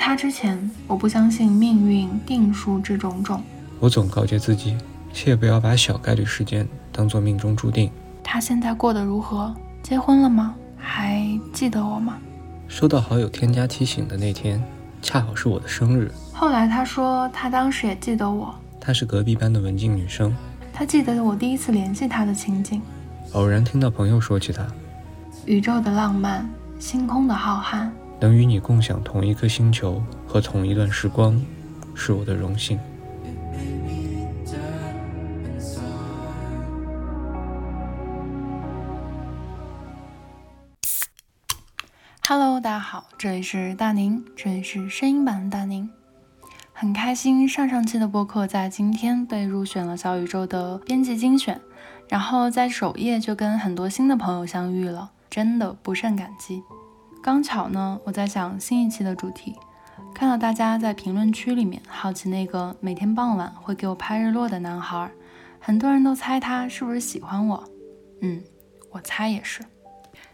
在他之前，我不相信命运定数这种种。我总告诫自己，切不要把小概率事件当做命中注定。他现在过得如何？结婚了吗？还记得我吗？收到好友添加提醒的那天，恰好是我的生日。后来他说，他当时也记得我。她是隔壁班的文静女生。他记得我第一次联系他的情景。偶然听到朋友说起他，宇宙的浪漫，星空的浩瀚。能与你共享同一颗星球和同一段时光，是我的荣幸。Hello，大家好，这里是大宁，这里是声音版的大宁。很开心，上上期的播客在今天被入选了小宇宙的编辑精选，然后在首页就跟很多新的朋友相遇了，真的不胜感激。刚巧呢，我在想新一期的主题，看到大家在评论区里面好奇那个每天傍晚会给我拍日落的男孩，很多人都猜他是不是喜欢我。嗯，我猜也是。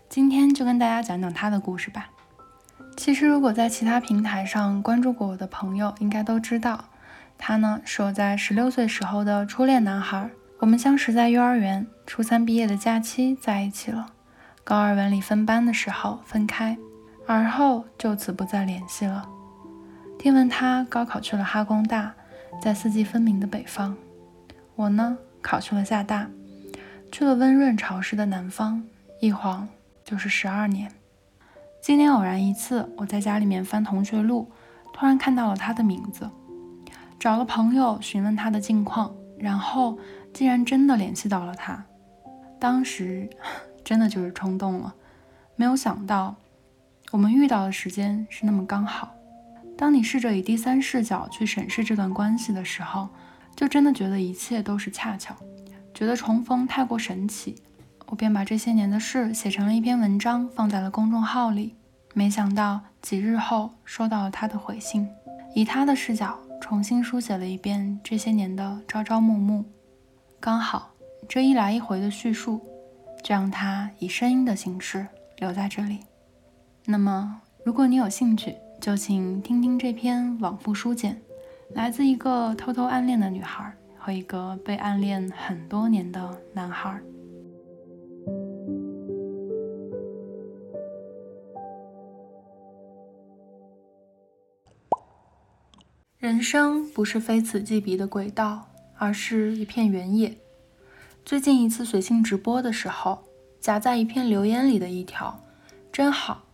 今天就跟大家讲讲他的故事吧。其实如果在其他平台上关注过我的朋友，应该都知道，他呢是我在十六岁时候的初恋男孩。我们相识在幼儿园，初三毕业的假期在一起了。高二文理分班的时候分开，而后就此不再联系了。听闻他高考去了哈工大，在四季分明的北方；我呢，考去了厦大，去了温润潮湿的南方。一晃就是十二年。今年偶然一次，我在家里面翻同学录，突然看到了他的名字，找了朋友询问他的近况，然后竟然真的联系到了他。当时。真的就是冲动了，没有想到我们遇到的时间是那么刚好。当你试着以第三视角去审视这段关系的时候，就真的觉得一切都是恰巧，觉得重逢太过神奇。我便把这些年的事写成了一篇文章，放在了公众号里。没想到几日后收到了他的回信，以他的视角重新书写了一遍这些年的朝朝暮暮。刚好这一来一回的叙述。就让它以声音的形式留在这里。那么，如果你有兴趣，就请听听这篇往复书简，来自一个偷偷暗恋的女孩和一个被暗恋很多年的男孩。人生不是非此即彼的轨道，而是一片原野。最近一次随性直播的时候，夹在一片留言里的一条，真好，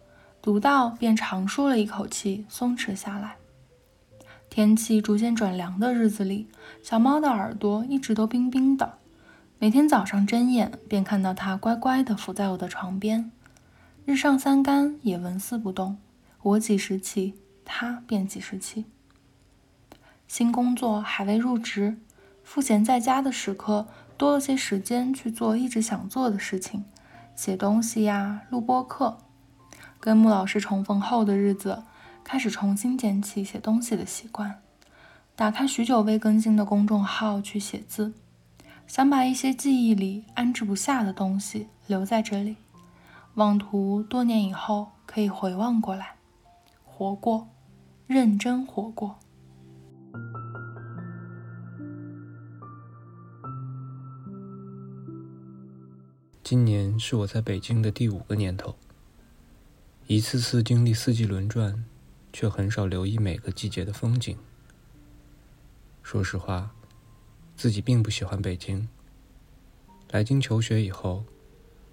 读到便长舒了一口气，松弛下来。天气逐渐转凉的日子里，小猫的耳朵一直都冰冰的。每天早上睁眼，便看到它乖乖地伏在我的床边，日上三竿也纹丝不动。我几时起，它便几时起。新工作还未入职，赋闲在家的时刻。多了些时间去做一直想做的事情，写东西呀，录播课。跟穆老师重逢后的日子，开始重新捡起写东西的习惯。打开许久未更新的公众号去写字，想把一些记忆里安置不下的东西留在这里，妄图多年以后可以回望过来，活过，认真活过。今年是我在北京的第五个年头，一次次经历四季轮转，却很少留意每个季节的风景。说实话，自己并不喜欢北京。来京求学以后，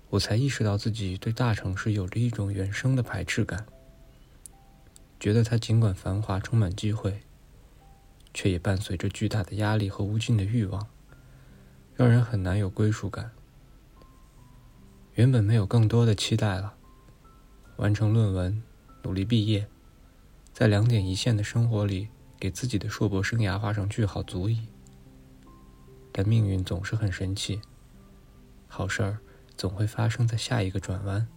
我才意识到自己对大城市有着一种原生的排斥感，觉得它尽管繁华充满机会，却也伴随着巨大的压力和无尽的欲望，让人很难有归属感。原本没有更多的期待了，完成论文，努力毕业，在两点一线的生活里，给自己的硕博生涯画上句号足矣。但命运总是很神奇，好事儿总会发生在下一个转弯。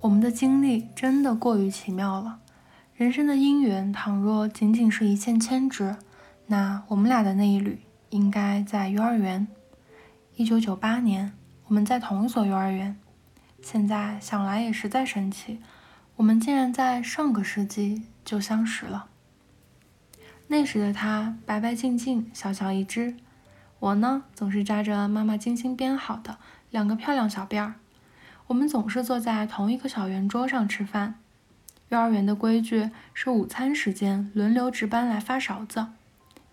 我们的经历真的过于奇妙了，人生的姻缘倘若仅仅是一线牵制，那我们俩的那一缕。应该在幼儿园。一九九八年，我们在同一所幼儿园。现在想来也实在神奇，我们竟然在上个世纪就相识了。那时的他白白净净，小小一只，我呢总是扎着妈妈精心编好的两个漂亮小辫儿。我们总是坐在同一个小圆桌上吃饭。幼儿园的规矩是午餐时间轮流值班来发勺子，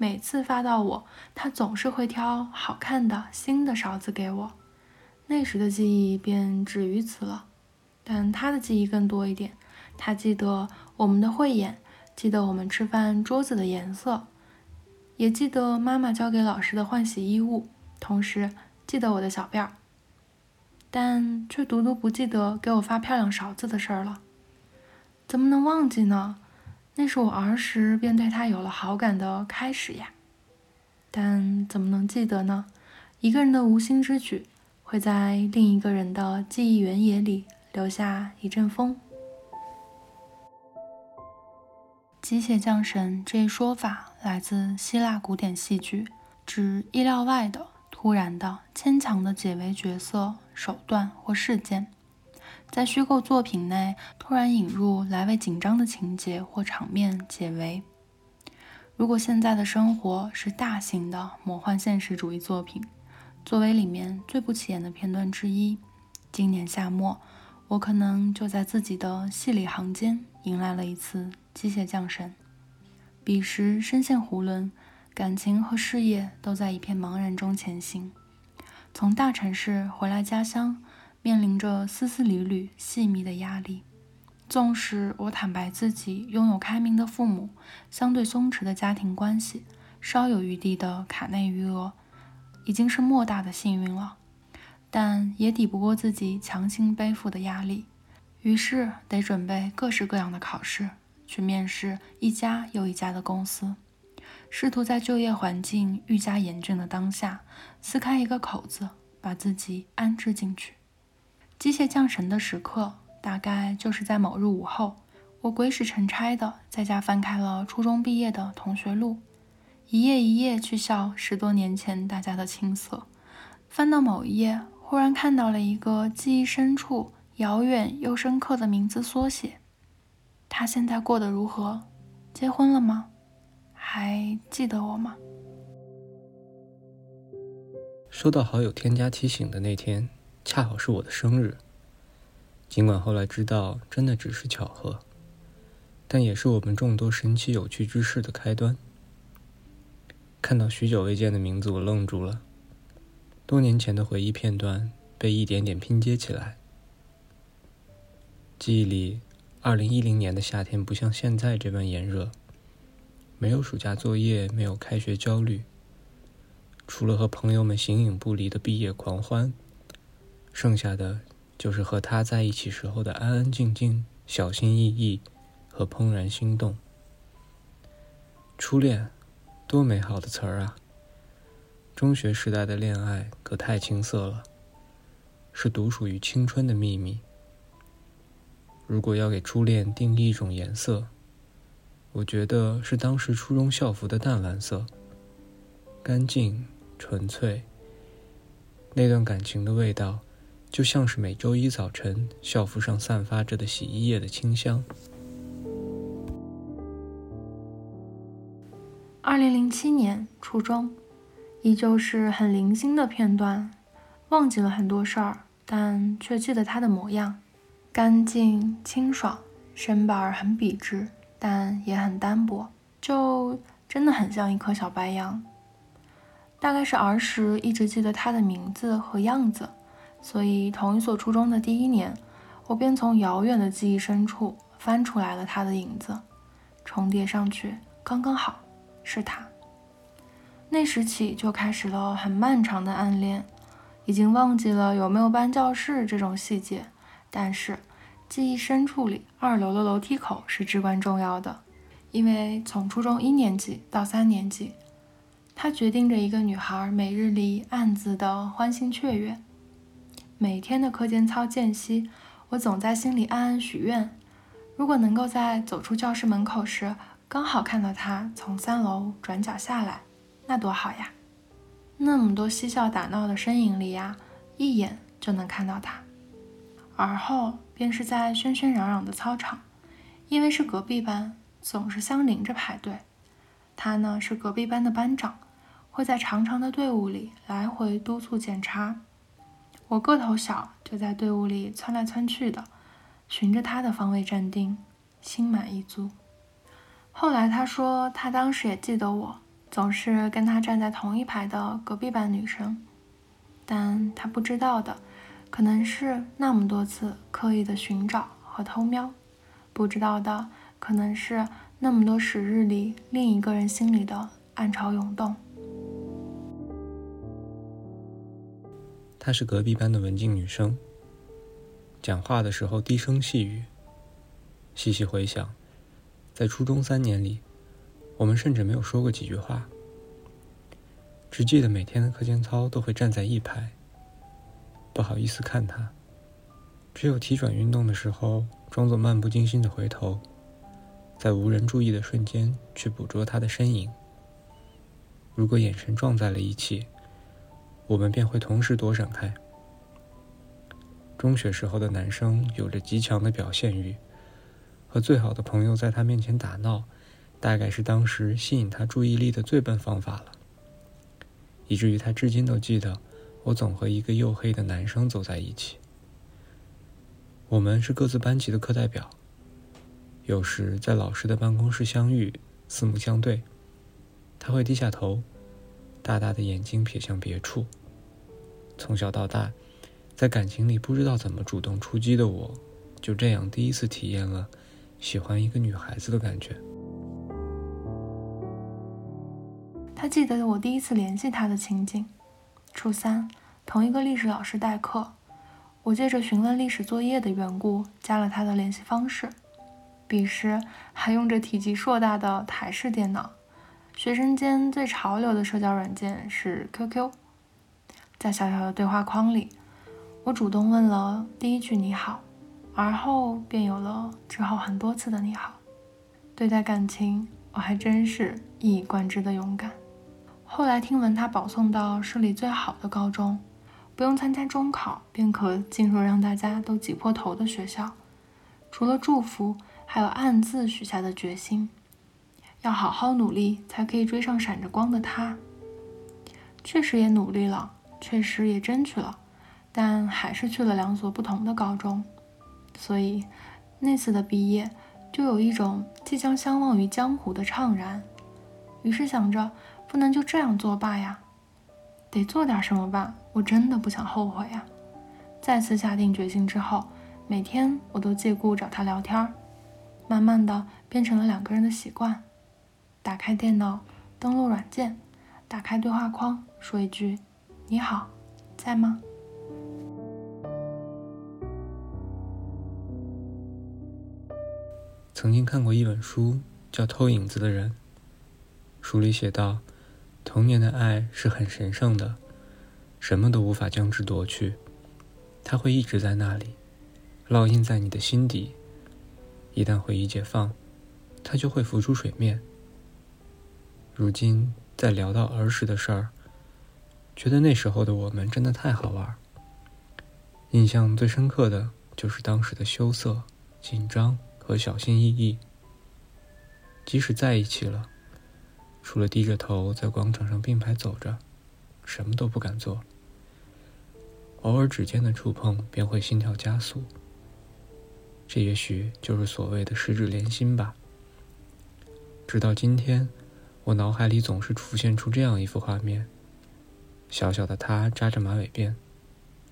每次发到我，他总是会挑好看的新的勺子给我。那时的记忆便止于此了，但他的记忆更多一点。他记得我们的慧眼，记得我们吃饭桌子的颜色，也记得妈妈交给老师的换洗衣物，同时记得我的小辫儿，但却独独不记得给我发漂亮勺子的事儿了。怎么能忘记呢？那是我儿时便对他有了好感的开始呀。但怎么能记得呢？一个人的无心之举。会在另一个人的记忆原野里留下一阵风。机械降神这一说法来自希腊古典戏剧，指意料外的、突然的、牵强的解围角色、手段或事件，在虚构作品内突然引入来为紧张的情节或场面解围。如果现在的生活是大型的魔幻现实主义作品。作为里面最不起眼的片段之一，今年夏末，我可能就在自己的戏里行间迎来了一次机械降神。彼时身陷囫囵，感情和事业都在一片茫然中前行。从大城市回来家乡，面临着丝丝缕缕细密的压力。纵使我坦白自己拥有开明的父母，相对松弛的家庭关系，稍有余地的卡内余额。已经是莫大的幸运了，但也抵不过自己强行背负的压力，于是得准备各式各样的考试，去面试一家又一家的公司，试图在就业环境愈加严峻的当下，撕开一个口子，把自己安置进去。机械降神的时刻，大概就是在某日午后，我鬼使神差的在家翻开了初中毕业的同学录。一页一页去笑十多年前大家的青涩，翻到某一页，忽然看到了一个记忆深处遥远又深刻的名字缩写。他现在过得如何？结婚了吗？还记得我吗？收到好友添加提醒的那天，恰好是我的生日。尽管后来知道真的只是巧合，但也是我们众多神奇有趣之事的开端。看到许久未见的名字，我愣住了。多年前的回忆片段被一点点拼接起来。记忆里，二零一零年的夏天不像现在这般炎热，没有暑假作业，没有开学焦虑，除了和朋友们形影不离的毕业狂欢，剩下的就是和他在一起时候的安安静静、小心翼翼和怦然心动。初恋。多美好的词儿啊！中学时代的恋爱可太青涩了，是独属于青春的秘密。如果要给初恋定义一种颜色，我觉得是当时初中校服的淡蓝色，干净纯粹。那段感情的味道，就像是每周一早晨校服上散发着的洗衣液的清香。二零零七年初中，依旧是很零星的片段，忘记了很多事儿，但却记得他的模样，干净清爽，身板很笔直，但也很单薄，就真的很像一颗小白杨。大概是儿时一直记得他的名字和样子，所以同一所初中的第一年，我便从遥远的记忆深处翻出来了他的影子，重叠上去，刚刚好。是他。那时起就开始了很漫长的暗恋，已经忘记了有没有搬教室这种细节，但是记忆深处里，二楼的楼梯口是至关重要的，因为从初中一年级到三年级，它决定着一个女孩每日里暗自的欢欣雀跃。每天的课间操间隙，我总在心里暗暗许愿，如果能够在走出教室门口时。刚好看到他从三楼转角下来，那多好呀！那么多嬉笑打闹的身影里呀，一眼就能看到他。而后便是在喧喧嚷嚷的操场，因为是隔壁班，总是相邻着排队。他呢是隔壁班的班长，会在长长的队伍里来回督促检查。我个头小，就在队伍里窜来窜去的，循着他的方位站定，心满意足。后来他说，他当时也记得我，总是跟他站在同一排的隔壁班女生，但他不知道的。可能是那么多次刻意的寻找和偷瞄，不知道的可能是那么多时日里另一个人心里的暗潮涌动。她是隔壁班的文静女生，讲话的时候低声细语。细细回想，在初中三年里，我们甚至没有说过几句话，只记得每天的课间操都会站在一排。不好意思看他，只有体转运动的时候，装作漫不经心的回头，在无人注意的瞬间去捕捉他的身影。如果眼神撞在了一起，我们便会同时躲闪开。中学时候的男生有着极强的表现欲，和最好的朋友在他面前打闹，大概是当时吸引他注意力的最笨方法了，以至于他至今都记得。我总和一个黝黑的男生走在一起。我们是各自班级的课代表，有时在老师的办公室相遇，四目相对，他会低下头，大大的眼睛瞥向别处。从小到大，在感情里不知道怎么主动出击的我，就这样第一次体验了喜欢一个女孩子的感觉。他记得我第一次联系他的情景。初三，同一个历史老师代课，我借着询问历史作业的缘故，加了他的联系方式。彼时还用着体积硕大的台式电脑，学生间最潮流的社交软件是 QQ。在小小的对话框里，我主动问了第一句“你好”，而后便有了之后很多次的“你好”。对待感情，我还真是一以贯之的勇敢。后来听闻他保送到市里最好的高中，不用参加中考便可进入让大家都挤破头的学校。除了祝福，还有暗自许下的决心，要好好努力才可以追上闪着光的他。确实也努力了，确实也争取了，但还是去了两所不同的高中。所以那次的毕业，就有一种即将相忘于江湖的怅然。于是想着。不能就这样作罢呀，得做点什么吧。我真的不想后悔呀。再次下定决心之后，每天我都借故找他聊天，慢慢的变成了两个人的习惯。打开电脑，登录软件，打开对话框，说一句“你好，在吗？”曾经看过一本书，叫《偷影子的人》，书里写道。童年的爱是很神圣的，什么都无法将之夺去，它会一直在那里，烙印在你的心底。一旦回忆解放，它就会浮出水面。如今再聊到儿时的事儿，觉得那时候的我们真的太好玩。印象最深刻的就是当时的羞涩、紧张和小心翼翼。即使在一起了。除了低着头在广场上并排走着，什么都不敢做。偶尔指尖的触碰便会心跳加速。这也许就是所谓的十指连心吧。直到今天，我脑海里总是浮现出这样一幅画面：小小的他扎着马尾辫，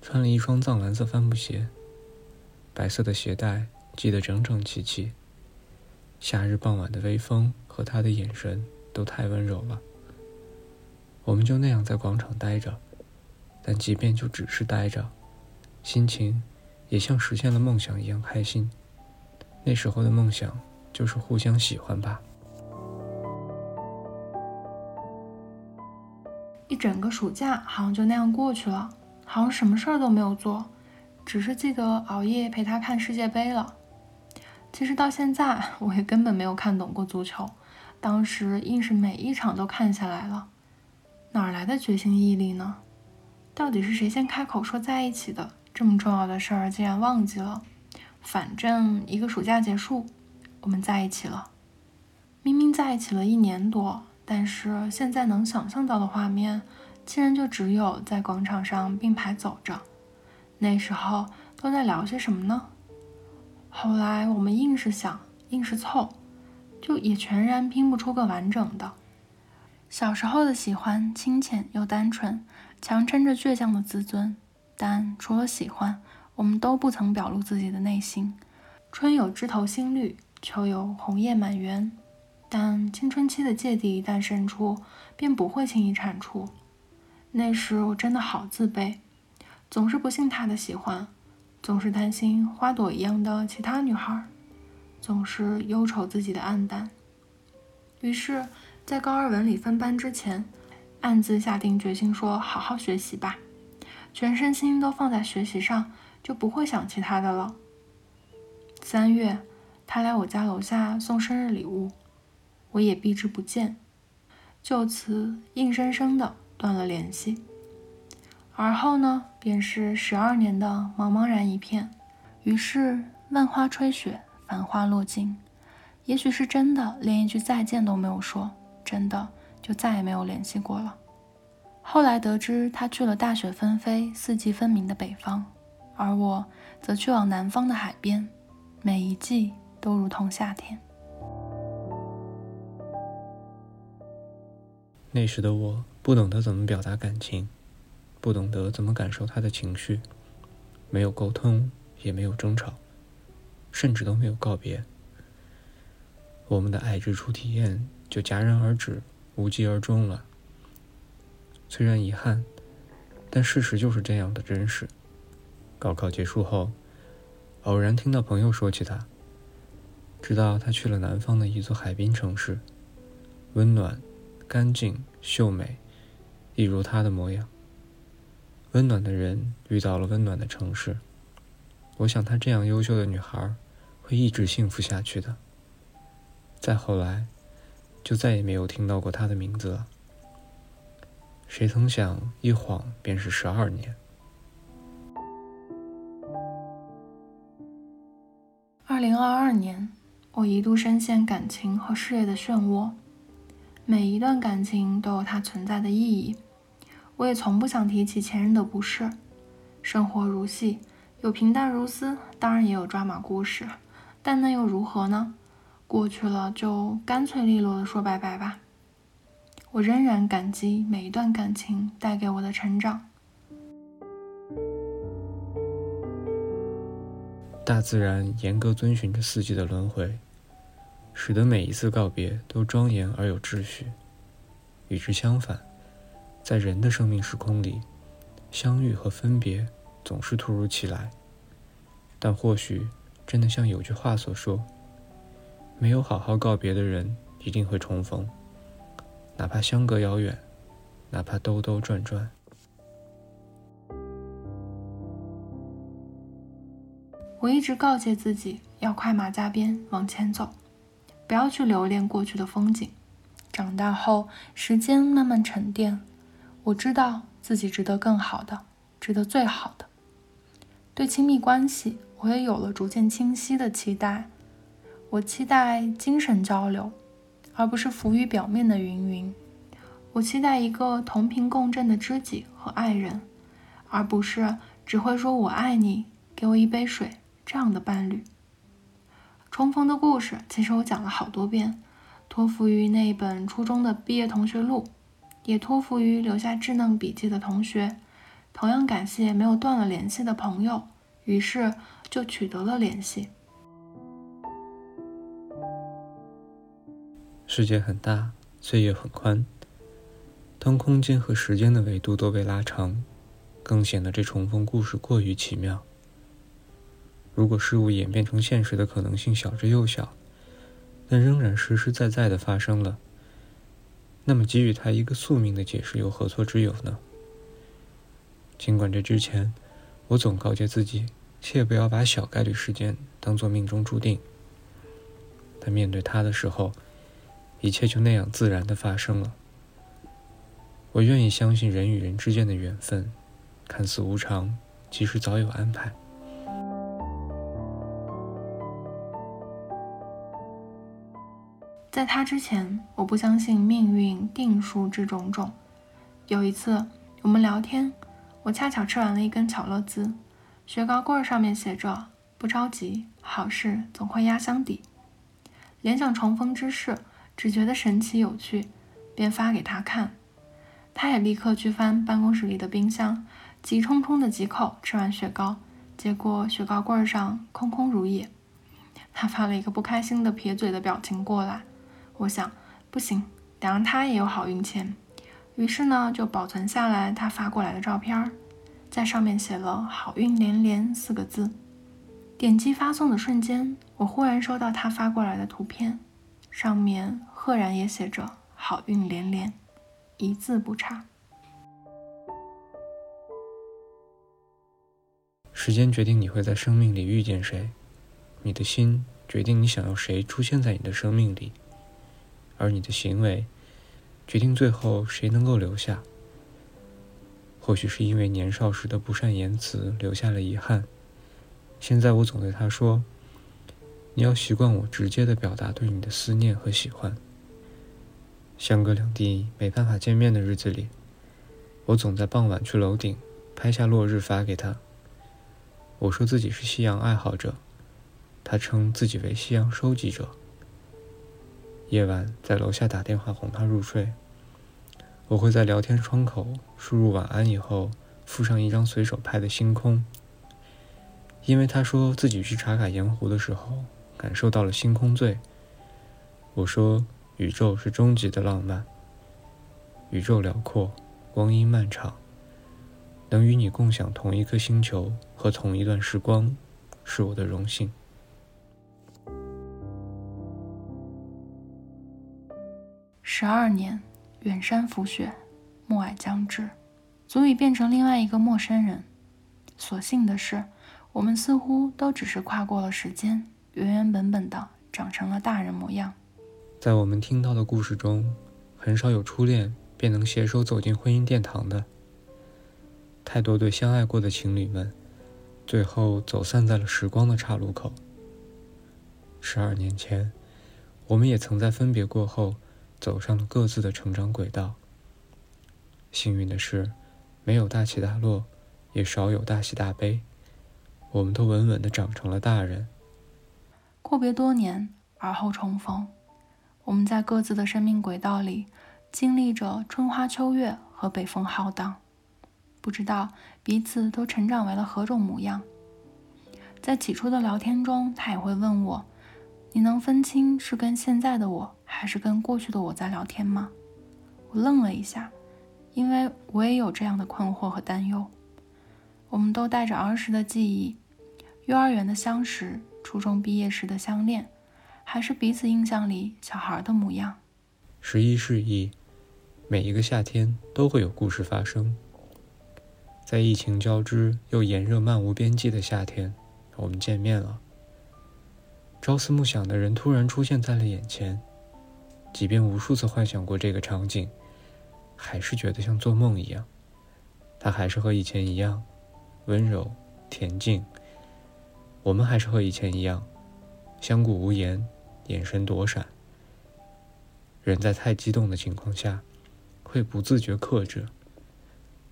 穿了一双藏蓝色帆布鞋，白色的鞋带系得整整齐齐。夏日傍晚的微风和他的眼神。都太温柔了，我们就那样在广场待着，但即便就只是待着，心情也像实现了梦想一样开心。那时候的梦想就是互相喜欢吧。一整个暑假好像就那样过去了，好像什么事儿都没有做，只是记得熬夜陪他看世界杯了。其实到现在，我也根本没有看懂过足球。当时硬是每一场都看下来了，哪来的决心毅力呢？到底是谁先开口说在一起的，这么重要的事儿竟然忘记了。反正一个暑假结束，我们在一起了。明明在一起了一年多，但是现在能想象到的画面，竟然就只有在广场上并排走着。那时候都在聊些什么呢？后来我们硬是想，硬是凑，就也全然拼不出个完整的。小时候的喜欢，清浅又单纯，强撑着倔强的自尊。但除了喜欢，我们都不曾表露自己的内心。春有枝头新绿，秋有红叶满园。但青春期的芥蒂一旦生出，便不会轻易铲除。那时我真的好自卑，总是不信他的喜欢，总是担心花朵一样的其他女孩，总是忧愁自己的暗淡。于是，在高二文理分班之前，暗自下定决心说：“好好学习吧。”全身心都放在学习上，就不会想其他的了。三月，他来我家楼下送生日礼物，我也避之不见，就此硬生生的断了联系。而后呢，便是十二年的茫茫然一片。于是万花吹雪，繁花落尽。也许是真的，连一句再见都没有说，真的就再也没有联系过了。后来得知，他去了大雪纷飞、四季分明的北方，而我则去往南方的海边，每一季都如同夏天。那时的我不懂得怎么表达感情，不懂得怎么感受他的情绪，没有沟通，也没有争吵，甚至都没有告别。我们的爱之初体验就戛然而止，无疾而终了。虽然遗憾，但事实就是这样的真实。高考结束后，偶然听到朋友说起他，知道他去了南方的一座海滨城市，温暖、干净、秀美，一如他的模样。温暖的人遇到了温暖的城市，我想她这样优秀的女孩，会一直幸福下去的。再后来，就再也没有听到过她的名字了。谁曾想，一晃便是十二年。二零二二年，我一度深陷感情和事业的漩涡，每一段感情都有它存在的意义。我也从不想提起前任的不是。生活如戏，有平淡如丝，当然也有抓马故事，但那又如何呢？过去了，就干脆利落的说拜拜吧。我仍然感激每一段感情带给我的成长。大自然严格遵循着四季的轮回，使得每一次告别都庄严而有秩序。与之相反，在人的生命时空里，相遇和分别总是突如其来。但或许真的像有句话所说：“没有好好告别的人，一定会重逢。”哪怕相隔遥远，哪怕兜兜转转，我一直告诫自己要快马加鞭往前走，不要去留恋过去的风景。长大后，时间慢慢沉淀，我知道自己值得更好的，值得最好的。对亲密关系，我也有了逐渐清晰的期待。我期待精神交流。而不是浮于表面的云云。我期待一个同频共振的知己和爱人，而不是只会说我爱你，给我一杯水这样的伴侣。重逢的故事，其实我讲了好多遍，托付于那本初中的毕业同学录，也托付于留下稚嫩笔记的同学，同样感谢没有断了联系的朋友，于是就取得了联系。世界很大，岁月很宽。当空间和时间的维度都被拉长，更显得这重逢故事过于奇妙。如果事物演变成现实的可能性小之又小，但仍然实实在在的发生了，那么给予它一个宿命的解释又何错之有呢？尽管这之前，我总告诫自己，切不要把小概率事件当作命中注定。但面对它的时候，一切就那样自然的发生了。我愿意相信人与人之间的缘分，看似无常，其实早有安排。在他之前，我不相信命运定数之种种。有一次，我们聊天，我恰巧吃完了一根巧乐兹，雪糕棍上面写着“不着急，好事总会压箱底”。联想重逢之事，只觉得神奇有趣，便发给他看。他也立刻去翻办公室里的冰箱，急冲冲的几口吃完雪糕，结果雪糕棍上空空如也。他发了一个不开心的撇嘴的表情过来。我想，不行，得让他也有好运签。于是呢，就保存下来他发过来的照片，在上面写了“好运连连”四个字。点击发送的瞬间，我忽然收到他发过来的图片，上面赫然也写着“好运连连”，一字不差。时间决定你会在生命里遇见谁，你的心决定你想要谁出现在你的生命里。而你的行为，决定最后谁能够留下。或许是因为年少时的不善言辞留下了遗憾，现在我总对他说：“你要习惯我直接的表达对你的思念和喜欢。”相隔两地没办法见面的日子里，我总在傍晚去楼顶拍下落日发给他。我说自己是夕阳爱好者，他称自己为夕阳收集者。夜晚在楼下打电话哄他入睡，我会在聊天窗口输入晚安以后，附上一张随手拍的星空。因为他说自己去茶卡盐湖的时候感受到了星空醉。我说宇宙是终极的浪漫，宇宙辽阔，光阴漫长，能与你共享同一颗星球和同一段时光，是我的荣幸。十二年，远山浮雪，暮霭将至，足以变成另外一个陌生人。所幸的是，我们似乎都只是跨过了时间，原原本本的长成了大人模样。在我们听到的故事中，很少有初恋便能携手走进婚姻殿堂的。太多对相爱过的情侣们，最后走散在了时光的岔路口。十二年前，我们也曾在分别过后。走上了各自的成长轨道。幸运的是，没有大起大落，也少有大喜大悲，我们都稳稳的长成了大人。阔别多年，而后重逢，我们在各自的生命轨道里，经历着春花秋月和北风浩荡，不知道彼此都成长为了何种模样。在起初的聊天中，他也会问我。你能分清是跟现在的我还是跟过去的我在聊天吗？我愣了一下，因为我也有这样的困惑和担忧。我们都带着儿时的记忆，幼儿园的相识，初中毕业时的相恋，还是彼此印象里小孩的模样。时移世易，每一个夏天都会有故事发生。在疫情交织又炎热漫无边际的夏天，我们见面了。朝思暮想的人突然出现在了眼前，即便无数次幻想过这个场景，还是觉得像做梦一样。他还是和以前一样，温柔恬静。我们还是和以前一样，相顾无言，眼神躲闪。人在太激动的情况下，会不自觉克制，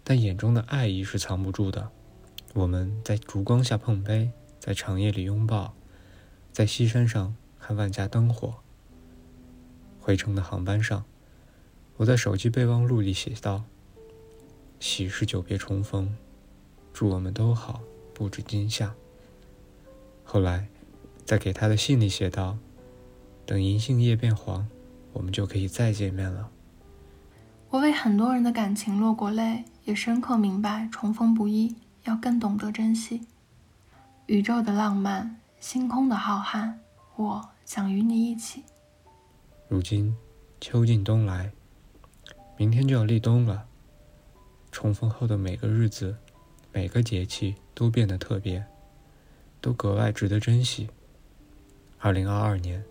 但眼中的爱意是藏不住的。我们在烛光下碰杯，在长夜里拥抱。在西山上看万家灯火。回程的航班上，我在手机备忘录里写道：“喜是久别重逢，祝我们都好，不止今夏。”后来，在给他的信里写道：“等银杏叶变黄，我们就可以再见面了。”我为很多人的感情落过泪，也深刻明白重逢不易，要更懂得珍惜宇宙的浪漫。星空的浩瀚，我想与你一起。如今，秋尽冬来，明天就要立冬了。重逢后的每个日子，每个节气都变得特别，都格外值得珍惜。二零二二年，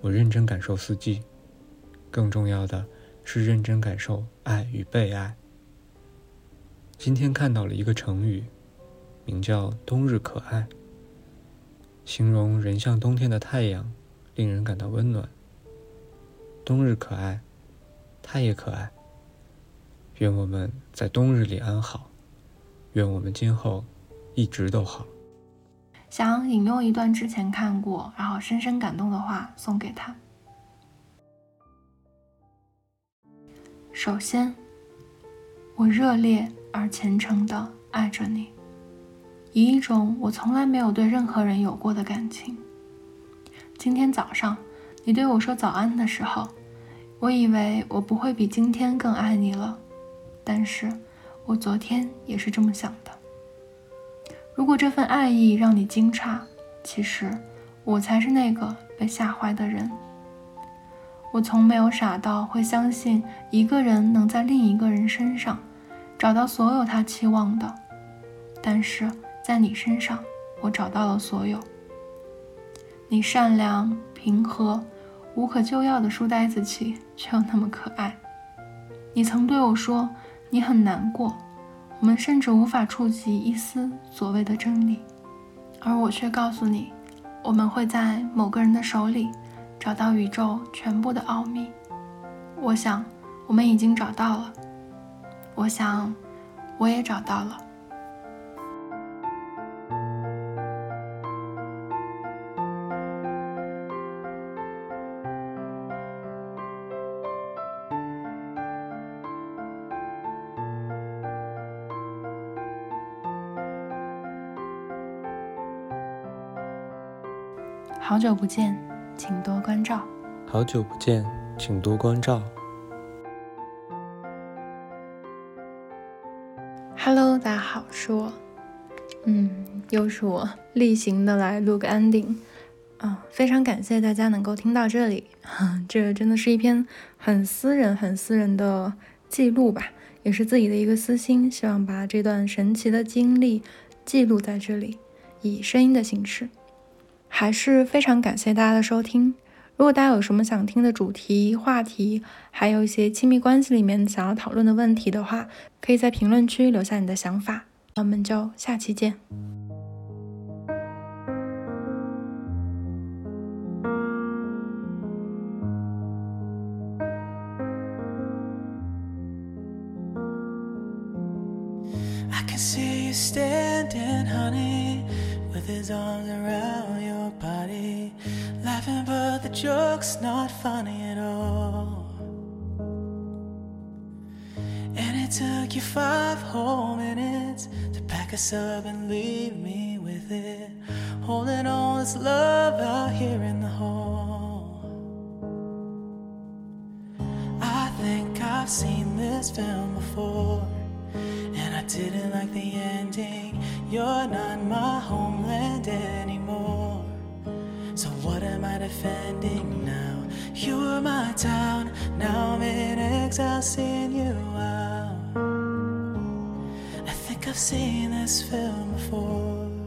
我认真感受四季，更重要的是认真感受爱与被爱。今天看到了一个成语：名叫“冬日可爱”，形容人像冬天的太阳，令人感到温暖。冬日可爱，他也可爱。愿我们在冬日里安好，愿我们今后一直都好。想引用一段之前看过，然后深深感动的话送给他。首先，我热烈而虔诚的爱着你，以一种我从来没有对任何人有过的感情。今天早上，你对我说早安的时候，我以为我不会比今天更爱你了，但是我昨天也是这么想的。如果这份爱意让你惊诧，其实我才是那个被吓坏的人。我从没有傻到会相信一个人能在另一个人身上找到所有他期望的，但是在你身上，我找到了所有。你善良、平和、无可救药的书呆子气，却又那么可爱。你曾对我说，你很难过。我们甚至无法触及一丝所谓的真理，而我却告诉你，我们会在某个人的手里找到宇宙全部的奥秘。我想，我们已经找到了。我想，我也找到了。好久不见，请多关照。好久不见，请多关照。Hello，大家好，是我。嗯，又是我例行的来录个 ending。啊，非常感谢大家能够听到这里。这真的是一篇很私人、很私人的记录吧，也是自己的一个私心，希望把这段神奇的经历记录在这里，以声音的形式。还是非常感谢大家的收听。如果大家有什么想听的主题、话题，还有一些亲密关系里面想要讨论的问题的话，可以在评论区留下你的想法。那我们就下期见。Joke's not funny at all. And it took you five whole minutes to pack us up and leave me with it. Holding all this love out here in the hall. I think I've seen this film before. And I didn't like the ending. You're not my homeland anymore. What am I defending now? You were my town, now I'm in exile seeing you out. I think I've seen this film before.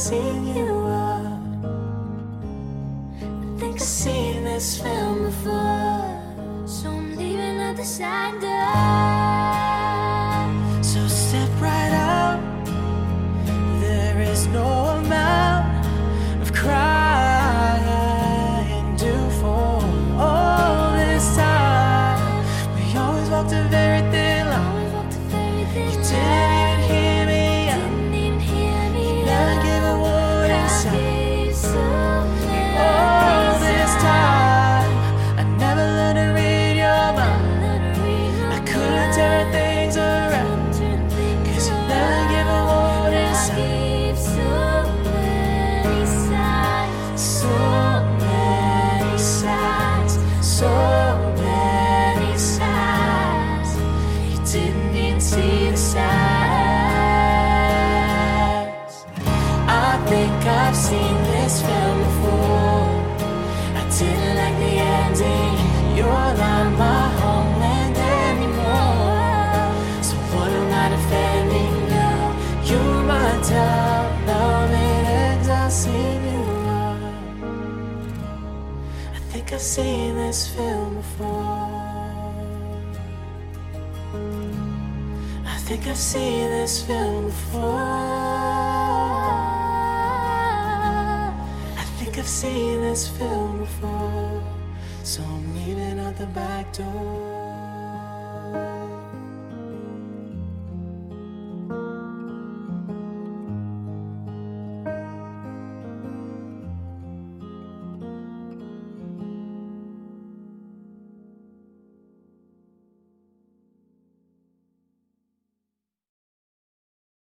Exile, seeing you out seen this film before. So I'm leaving at the side door. I've seen this film before. I didn't like the ending. You're not my homeland anymore. So what am I defending now? You're my. Love. I think I've seen this film before. I think I've seen this film before. Seen this film before. So I'm leaving out the back door.